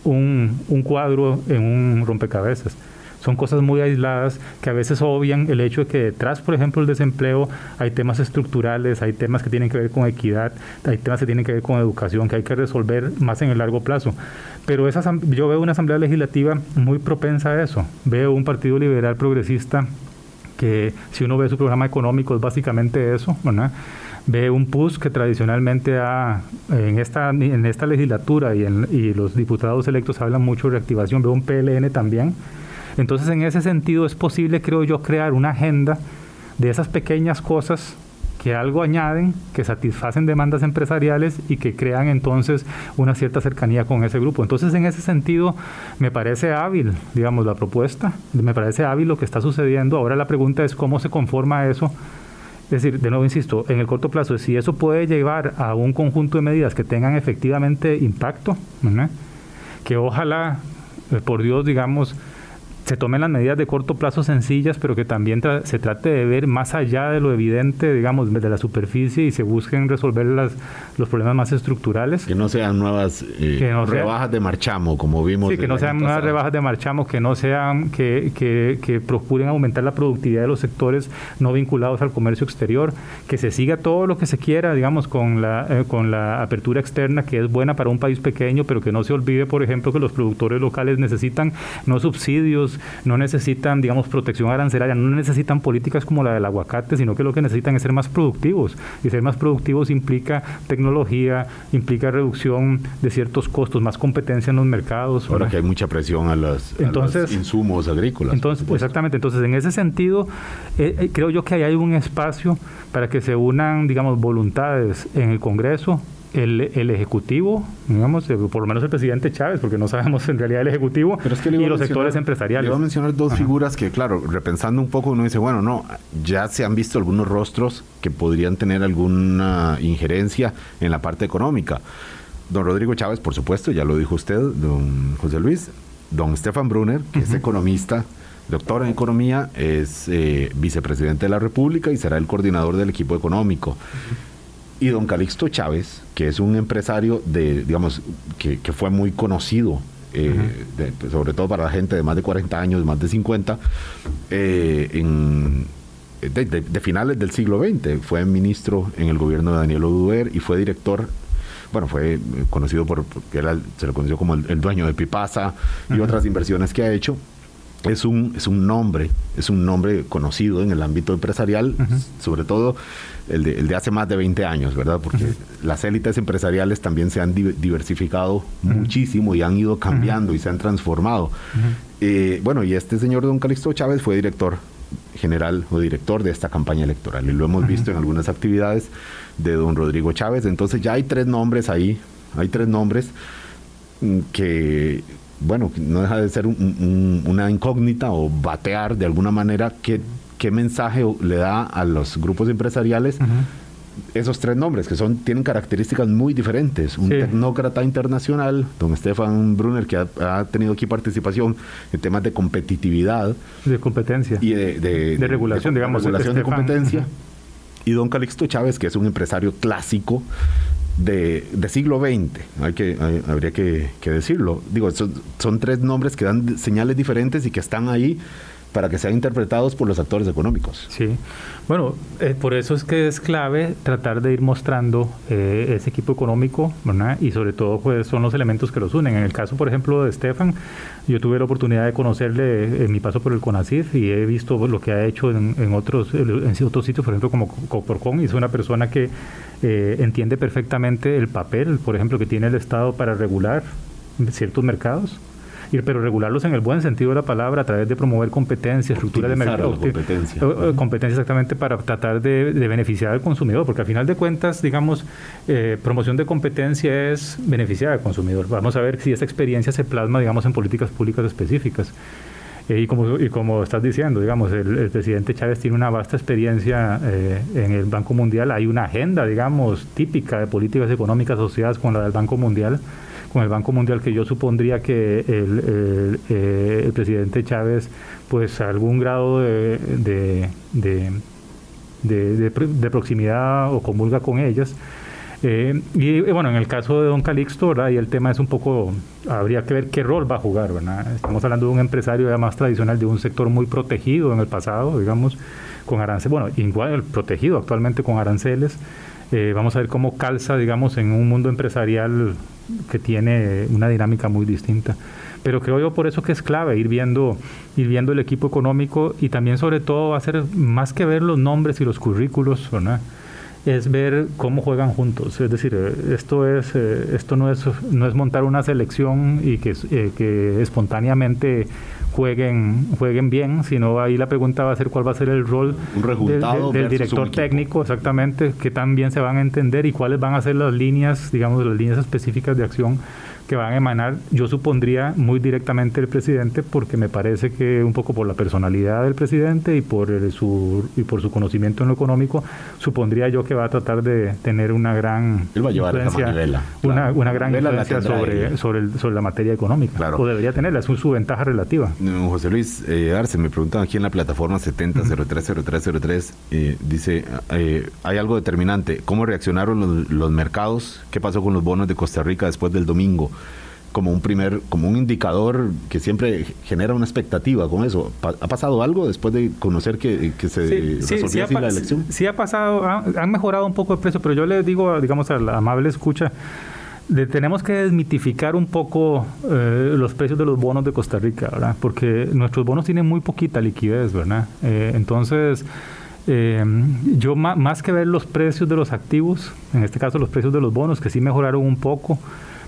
un, un cuadro en un rompecabezas son cosas muy aisladas que a veces obvian el hecho de que detrás, por ejemplo, del desempleo hay temas estructurales, hay temas que tienen que ver con equidad, hay temas que tienen que ver con educación, que hay que resolver más en el largo plazo. Pero esa, yo veo una asamblea legislativa muy propensa a eso. Veo un partido liberal progresista que si uno ve su programa económico es básicamente eso, ¿verdad? Ve un PUS que tradicionalmente ha, en esta, en esta legislatura y, y los diputados electos hablan mucho de reactivación, ve un PLN también. Entonces, en ese sentido, es posible, creo yo, crear una agenda de esas pequeñas cosas que algo añaden, que satisfacen demandas empresariales y que crean entonces una cierta cercanía con ese grupo. Entonces, en ese sentido, me parece hábil, digamos, la propuesta, me parece hábil lo que está sucediendo. Ahora la pregunta es cómo se conforma eso es decir, de nuevo insisto, en el corto plazo, si eso puede llevar a un conjunto de medidas que tengan efectivamente impacto, que ojalá, eh, por Dios, digamos, se tomen las medidas de corto plazo sencillas, pero que también se trate de ver más allá de lo evidente, digamos, de la superficie y se busquen resolver las, los problemas más estructurales. Que no sean nuevas eh, rebajas de marchamo, como vimos. Sí, que no sean nuevas rebajas de marchamo, que no sean, que, que, que, procuren aumentar la productividad de los sectores no vinculados al comercio exterior, que se siga todo lo que se quiera, digamos, con la, eh, con la apertura externa, que es buena para un país pequeño, pero que no se olvide, por ejemplo, que los productores locales necesitan no subsidios, no necesitan, digamos, protección arancelaria, no necesitan políticas como la del aguacate, sino que lo que necesitan es ser más productivos. Y ser más productivos implica tecnología, implica reducción de ciertos costos, más competencia en los mercados. Ahora que hay mucha presión a los, insumos agrícolas. Entonces, exactamente. Entonces, en ese sentido, eh, eh, creo yo que ahí hay un espacio para que se unan, digamos, voluntades en el Congreso el, Ejecutivo, digamos, eh, por lo menos el presidente Chávez, porque no sabemos en realidad el Ejecutivo, y los sectores empresariales. voy a mencionar dos figuras que, claro, repensando un poco, uno dice, bueno, no, ya se han visto algunos rostros que podrían tener alguna injerencia en la parte económica. Don Rodrigo Chávez, por supuesto, ya lo dijo usted, don José Luis, don Stefan Brunner, que es economista, doctor en economía, es eh, vicepresidente de la República y será el coordinador del equipo económico y don Calixto Chávez, que es un empresario de, digamos, que, fue muy conocido, eh, pues, sobre todo para la gente de más de 40 años, más de 50, eh, en, de, finales del siglo XX. Fue ministro en el gobierno de Daniel Oduber y fue director bueno, fue conocido por, porque se lo conoció como el, dueño de Pipasa y otras inversiones que ha hecho es un, es un nombre, es un nombre conocido en el ámbito empresarial, sobre todo el de, el de, hace más de 20 años, ¿verdad? Porque las élites empresariales también se han diversificado muchísimo y han ido cambiando y se han transformado. Eh, bueno, y este señor don Calixto Chávez fue director general o director de esta campaña electoral y lo hemos visto en algunas actividades de don Rodrigo Chávez. Entonces ya hay tres nombres ahí, hay tres nombres mm, que bueno, no deja de ser una incógnita o batear de alguna manera qué, qué mensaje le da a los grupos empresariales esos tres nombres, que son tienen características muy diferentes. Un tecnócrata internacional, don Stefan Brunner, que ha, tenido aquí participación en temas de competitividad. De competencia. Y de, regulación, digamos. Regulación de competencia. Y don Calixto Chávez, que es un empresario clásico, de, siglo XX, hay que, habría que, decirlo. Digo, son, son, tres nombres que dan señales diferentes y que están ahí para que sean interpretados por los actores económicos. Sí, bueno, eh, por eso es que es clave tratar de ir mostrando eh, ese equipo económico, ¿verdad? Y sobre todo, pues son los elementos que los unen. En el caso, por ejemplo, de Estefan, yo tuve la oportunidad de conocerle en mi paso por el CONACIF y he visto lo que ha hecho en, otros, en otros sitios, por ejemplo, como Coporcon, y es una persona que eh, entiende perfectamente el papel, por ejemplo, que tiene el Estado para regular ciertos mercados pero regularlos en el buen sentido de la palabra a través de promover competencia, estructura de mercado. Competencia. competencia exactamente para tratar de, beneficiar al consumidor, porque al final de cuentas, digamos, eh, promoción de competencia es beneficiar al consumidor. Vamos a ver si esta experiencia se plasma, digamos, en políticas públicas específicas. Eh, y, como, y como estás diciendo, digamos, el, presidente Chávez tiene una vasta experiencia eh, en el Banco Mundial. Hay una agenda, digamos, típica de políticas económicas asociadas con la del Banco Mundial con el Banco Mundial que yo supondría que el, eh, presidente Chávez pues algún grado de, de, de, proximidad o comulga con ellas. Eh, y bueno, en el caso de Don Calixto, ¿verdad? y el tema es un poco, habría que ver qué rol va a jugar. ¿verdad? Estamos hablando de un empresario ya más tradicional, de un sector muy protegido en el pasado, digamos, con aranceles, bueno, igual protegido actualmente con aranceles. Eh, vamos a ver cómo calza, digamos, en un mundo empresarial que tiene una dinámica muy distinta. Pero creo yo por eso que es clave ir viendo, ir viendo el equipo económico y también sobre todo va a ser más que ver los nombres y los currículos, ¿no? Es ver cómo juegan juntos. Es decir, eh, esto es eh, esto no es no es montar una selección y que, eh, que espontáneamente jueguen jueguen bien, sino ahí la pregunta va a ser cuál va a ser el rol del director técnico, exactamente, que también se van a entender y cuáles van a ser las líneas, digamos, las líneas específicas de acción que van a emanar, yo supondría muy directamente el presidente, porque me parece que un poco por la personalidad del presidente y por su y por su conocimiento en lo económico, supondría yo que va a tratar de tener una gran Él va a llevar influencia, una, una, gran influencia sobre, sobre, sobre, la materia económica. Claro. O debería tenerla, es su, ventaja relativa. José Luis eh, Arce me preguntan aquí en la plataforma 70030303, eh, dice, eh, hay algo determinante, ¿cómo reaccionaron los, los mercados? ¿Qué pasó con los bonos de Costa Rica después del domingo? Como un primer, como un indicador que siempre genera una expectativa con eso. ¿Ha pasado algo después de conocer que, se resolvió así la elección? Sí, ha pasado, han mejorado un poco el precio, pero yo le digo, digamos, a la amable escucha, de, tenemos que desmitificar un poco eh, los precios de los bonos de Costa Rica, ¿verdad? Porque nuestros bonos tienen muy poquita liquidez, ¿verdad? Eh, entonces, eh, yo más que ver los precios de los activos, en este caso los precios de los bonos, que sí mejoraron un poco,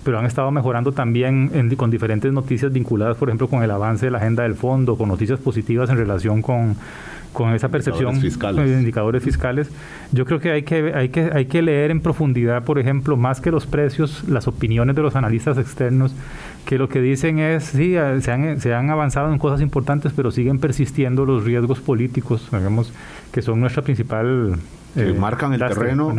pero han estado mejorando también con diferentes noticias vinculadas, por ejemplo, con el avance de la agenda del fondo, con noticias positivas en relación con, con esa percepción indicadores fiscales. indicadores fiscales. Yo creo que hay que hay que hay que leer en profundidad, por ejemplo, más que los precios, las opiniones de los analistas externos, que lo que dicen es sí, se han, se han avanzado en cosas importantes, pero siguen persistiendo los riesgos políticos, digamos, que son nuestra principal que eh, marcan el terreno.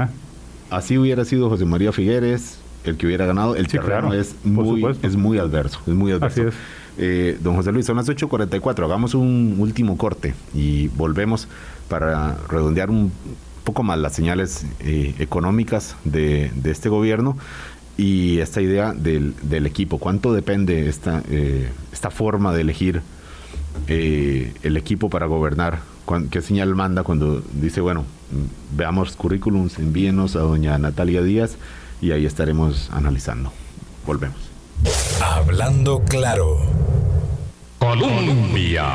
Así hubiera sido José María Figueres, el que hubiera ganado, el terreno es, muy, es muy adverso. Es muy adverso. Eh, don José Luis, son las 8.44, hagamos un último corte y volvemos para redondear un poco más las señales eh, económicas de, este gobierno y esta idea del, equipo. ¿Cuánto depende esta, eh, esta forma de elegir el equipo para gobernar? ¿Qué señal manda cuando dice, bueno, veamos currículums, envíenos a doña Natalia Díaz? Y ahí estaremos analizando. Volvemos. Hablando claro. Colombia.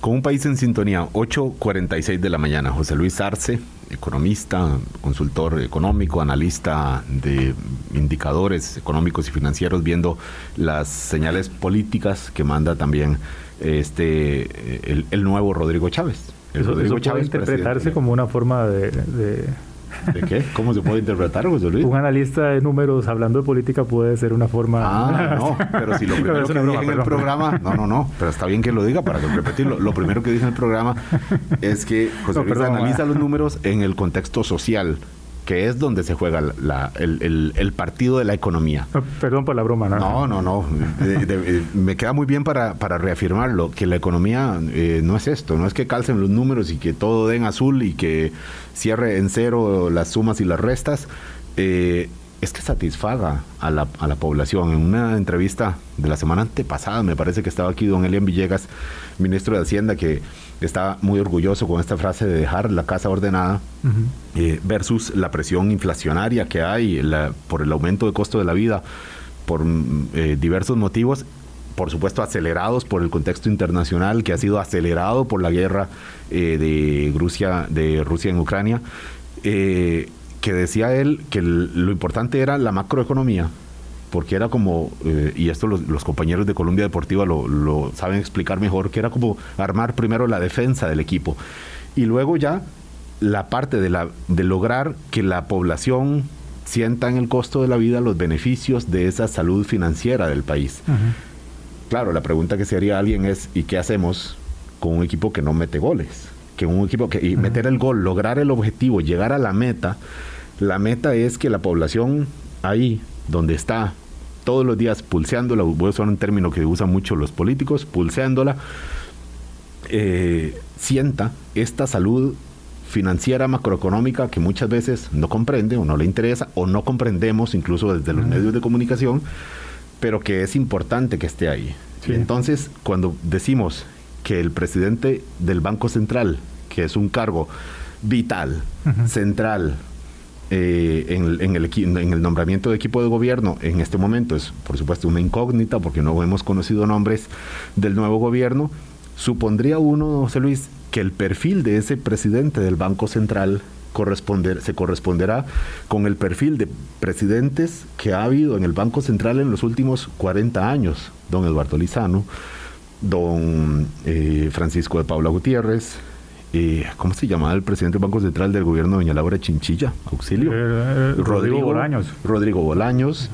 Con un país en sintonía, 8.46 de la mañana. José Luis Arce, economista, consultor económico, analista de indicadores económicos y financieros, viendo las señales políticas que manda también este el, nuevo Rodrigo Chávez. El Rodrigo Chávez puede interpretarse como una forma de ¿De qué? ¿Cómo se puede interpretar, José Luis? Un analista de números hablando de política puede ser una forma... Ah, no, pero si lo primero que dije en el programa... No, no, no, pero está bien que lo diga para repetirlo. Lo primero que dije en el programa es que José Luis analiza los números en el contexto social que es donde se juega la, el, partido de la economía. Ah, perdón por la broma, ¿no? No, no, no. me queda muy bien para, para reafirmarlo, que la economía eh, no es esto, no es que calcen los números y que todo den azul y que cierre en cero las sumas y las restas. Eh, es que satisfaga a la, a la, población. En una entrevista de la semana antepasada, me parece que estaba aquí don Elian Villegas, ministro de Hacienda, que está muy orgulloso con esta frase de dejar la casa ordenada eh, versus la presión inflacionaria que hay por el aumento de costo de la vida, por mm, eh, diversos motivos, por supuesto acelerados por el contexto internacional que ha sido acelerado por la guerra eh, de Rusia, de Rusia en Ucrania que decía él que lo importante era la macroeconomía, porque era como, eh, y esto los, compañeros de Colombia Deportiva lo, saben explicar mejor, que era como armar primero la defensa del equipo y luego ya la parte de, la, de lograr que la población sienta en el costo de la vida los beneficios de esa salud financiera del país. Claro, la pregunta que se haría alguien es, ¿y qué hacemos con un equipo que no mete goles? Que un equipo que y meter el gol, lograr el objetivo, llegar a la meta. La meta es que la población ahí donde está todos los días pulseándola, voy a usar un término que usan mucho los políticos, pulseándola, eh, sienta esta salud financiera macroeconómica que muchas veces no comprende o no le interesa o no comprendemos incluso desde los medios de comunicación, pero que es importante que esté ahí. Entonces, cuando decimos que el presidente del Banco Central, que es un cargo vital, central, eh, en, el, en, el, nombramiento de equipo de gobierno en este momento es, por supuesto, una incógnita porque no hemos conocido nombres del nuevo gobierno. Supondría uno, José Luis, que el perfil de ese presidente del Banco Central corresponder, se corresponderá con el perfil de presidentes que ha habido en el Banco Central en los últimos 40 años. Don Eduardo Lizano, don eh, Francisco de Paula Gutiérrez, ¿cómo se llamaba el presidente del Banco Central del gobierno, doña Laura Chinchilla? Auxilio. Eh, eh, Rodrigo, Bolaños. Rodrigo Bolaños.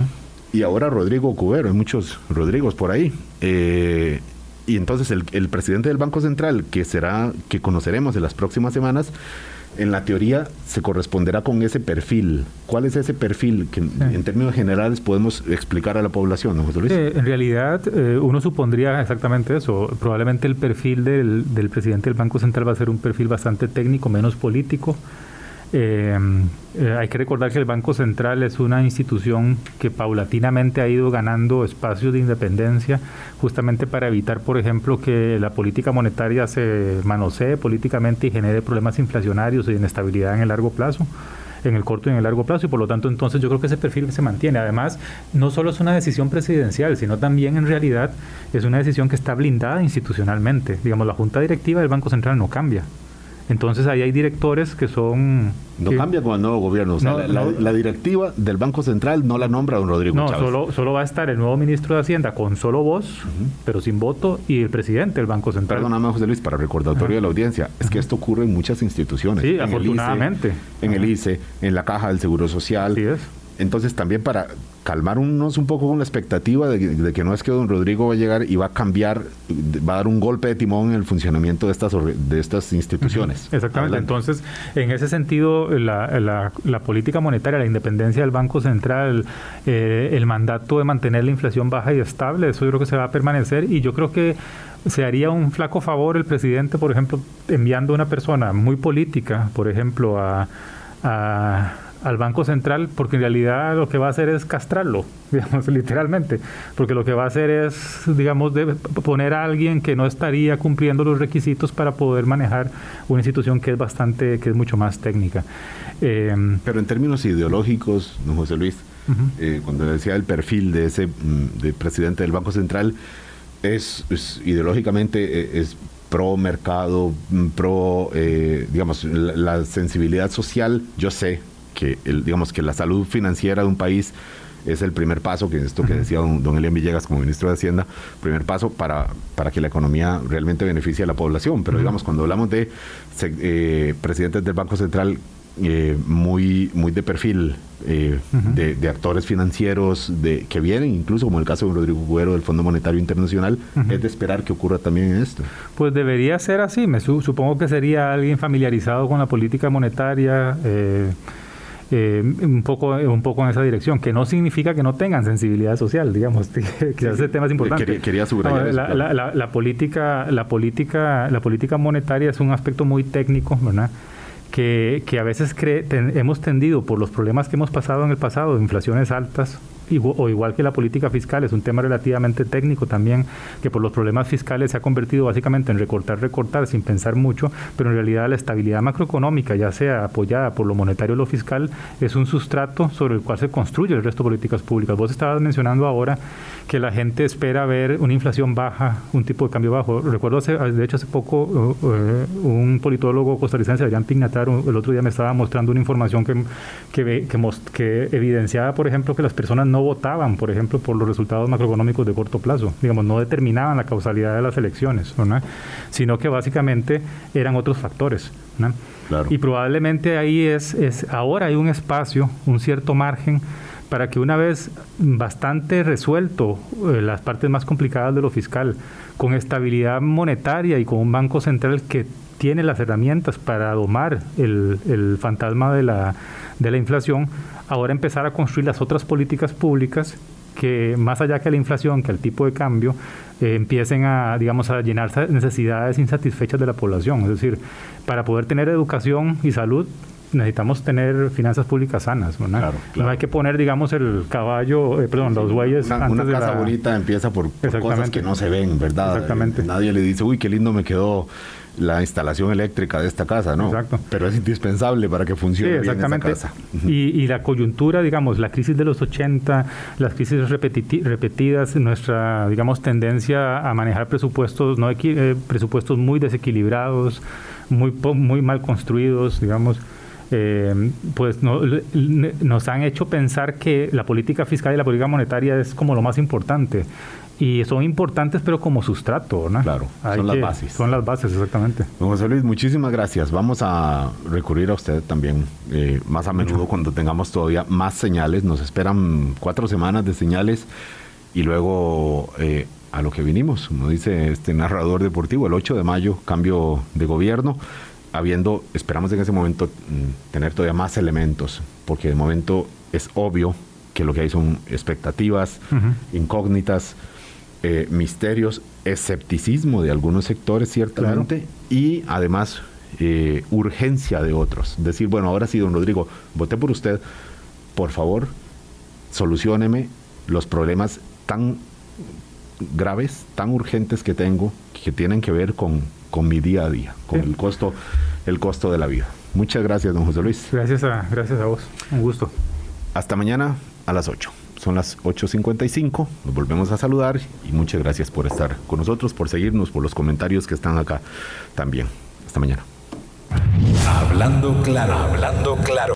Y ahora Rodrigo Cubero, hay muchos Rodrigos por ahí. Eh, y entonces el, el, presidente del Banco Central, que será, que conoceremos en las próximas semanas, en la teoría se corresponderá con ese perfil. ¿Cuál es ese perfil que en términos generales podemos explicar a la población, José Luis? en realidad, eh, uno supondría exactamente eso. Probablemente el perfil del, del presidente del Banco Central va a ser un perfil bastante técnico, menos político. Em, eh, hay que recordar que el Banco Central es una institución que paulatinamente ha ido ganando espacios de independencia justamente para evitar, por ejemplo, que la política monetaria se manosee políticamente y genere problemas inflacionarios y inestabilidad en el largo plazo en el corto y en el largo plazo y por lo tanto entonces yo creo que ese perfil se mantiene. Además, no solo es una decisión presidencial, sino también en realidad es una decisión que está blindada institucionalmente. Digamos, la Junta Directiva del Banco Central no cambia. Entonces ahí hay directores que son... No cambia con el nuevo gobierno. la, directiva del Banco Central no la nombra don Rodrigo no, Solo, solo va a estar el nuevo ministro de Hacienda con solo voz, pero sin voto, y el presidente del Banco Central. Perdóname, José Luis, para recordatorio de la audiencia, es que esto ocurre en muchas instituciones. Sí, afortunadamente. en el ICE, en la Caja del Seguro Social. Sí es. Entonces también para calmarnos un poco con la expectativa de, que no es que don Rodrigo va a llegar y va a cambiar, va a dar un golpe de timón en el funcionamiento de estas, de estas instituciones. Exactamente. Entonces, en ese sentido, la, política monetaria, la independencia del Banco Central, eh, el mandato de mantener la inflación baja y estable, eso yo creo que se va a permanecer y yo creo que se haría un flaco favor el presidente, por ejemplo, enviando una persona muy política, por ejemplo, a al Banco Central porque en realidad lo que va a hacer es castrarlo, digamos, literalmente, porque lo que va a hacer es, digamos, de poner a alguien que no estaría cumpliendo los requisitos para poder manejar una institución que es bastante, que es mucho más técnica. Eh, Pero en términos ideológicos, don José Luis, eh, cuando decía el perfil de ese mm, de presidente del Banco Central, es, ideológicamente eh, es pro mercado, mm, pro, digamos, la, sensibilidad social, yo sé, que el, digamos que la salud financiera de un país es el primer paso, que esto que decía don, don Elian Villegas como ministro de Hacienda, primer paso para, para que la economía realmente beneficie a la población. Pero digamos, cuando hablamos de eh, presidentes del Banco Central eh, muy, muy de perfil, eh, de, actores financieros de, que vienen, incluso como el caso de Rodrigo Güero del Fondo Monetario Internacional, es de esperar que ocurra también esto. Pues debería ser así, me supongo que sería alguien familiarizado con la política monetaria. Eh, un, poco, un poco en esa dirección, que no significa que no tengan sensibilidad social, digamos, que ese tema es importante. Quería, subrayar la, la, política, la, política, la política monetaria es un aspecto muy técnico, ¿verdad? Que, que a veces hemos tendido por los problemas que hemos pasado en el pasado, inflaciones altas, o igual que la política fiscal, es un tema relativamente técnico también, que por los problemas fiscales se ha convertido básicamente en recortar, recortar sin pensar mucho, pero en realidad la estabilidad macroeconómica, ya sea apoyada por lo monetario o lo fiscal, es un sustrato sobre el cual se construye el resto de políticas públicas. Vos estabas mencionando ahora que la gente espera ver una inflación baja, un tipo de cambio bajo. Recuerdo, de hecho, hace poco uh, un politólogo costarricense, Adrián Pignatar, el otro día me estaba mostrando una información que, que, que, que evidenciaba, por ejemplo, que las personas no votaban, por ejemplo, por los resultados macroeconómicos de corto plazo, digamos, no determinaban la causalidad de las elecciones, sino que básicamente eran otros factores. Y probablemente ahí es, es, ahora hay un espacio, un cierto margen para que una vez bastante resuelto eh, las partes más complicadas de lo fiscal, con estabilidad monetaria y con un banco central que tiene las herramientas para domar el, el fantasma de la, de la inflación, ahora empezar a construir las otras políticas públicas que más allá que la inflación, que el tipo de cambio, eh, empiecen a, digamos, a llenar necesidades insatisfechas de la población. Es decir, para poder tener educación y salud necesitamos tener finanzas públicas sanas, No hay que poner, digamos, el caballo, eh, perdón, los bueyes una, antes una casa bonita empieza por, cosas que no se ven, ¿verdad? Exactamente. nadie le dice, uy, qué lindo me quedó la instalación eléctrica de esta casa, ¿no? Exacto. Pero es indispensable para que funcione bien esa casa. Y, y, la coyuntura, digamos, la crisis de los 80, las crisis repetidas, nuestra, digamos, tendencia a manejar presupuestos, no eh, presupuestos muy desequilibrados, muy, muy mal construidos, digamos, eh, pues no, nos han hecho pensar que la política fiscal y la política monetaria es como lo más importante. Y son importantes, pero como sustrato, ¿no? Claro, son las bases. Son las bases, exactamente. Don José Luis, muchísimas gracias. Vamos a recurrir a usted también eh, más a menudo cuando tengamos todavía más señales. Nos esperan cuatro semanas de señales y luego eh, a lo que vinimos, como dice este narrador deportivo, el 8 de mayo, cambio de gobierno habiendo, esperamos en ese momento mm, tener todavía más elementos, porque de momento es obvio que lo que hay son expectativas, incógnitas, eh, misterios, escepticismo de algunos sectores ciertamente y además eh, urgencia de otros. Decir, bueno, ahora sí, don Rodrigo, voté por usted, por favor, solucioneme los problemas tan graves, tan urgentes que tengo, que tienen que ver con con mi día a día, con el costo el costo de la vida. Muchas gracias, don José Luis. Gracias a, gracias a vos. Un gusto. Hasta mañana a las 8. Son las 8.55. Nos volvemos a saludar y muchas gracias por estar con nosotros, por seguirnos, por los comentarios que están acá también. Hasta mañana. Hablando claro, hablando claro.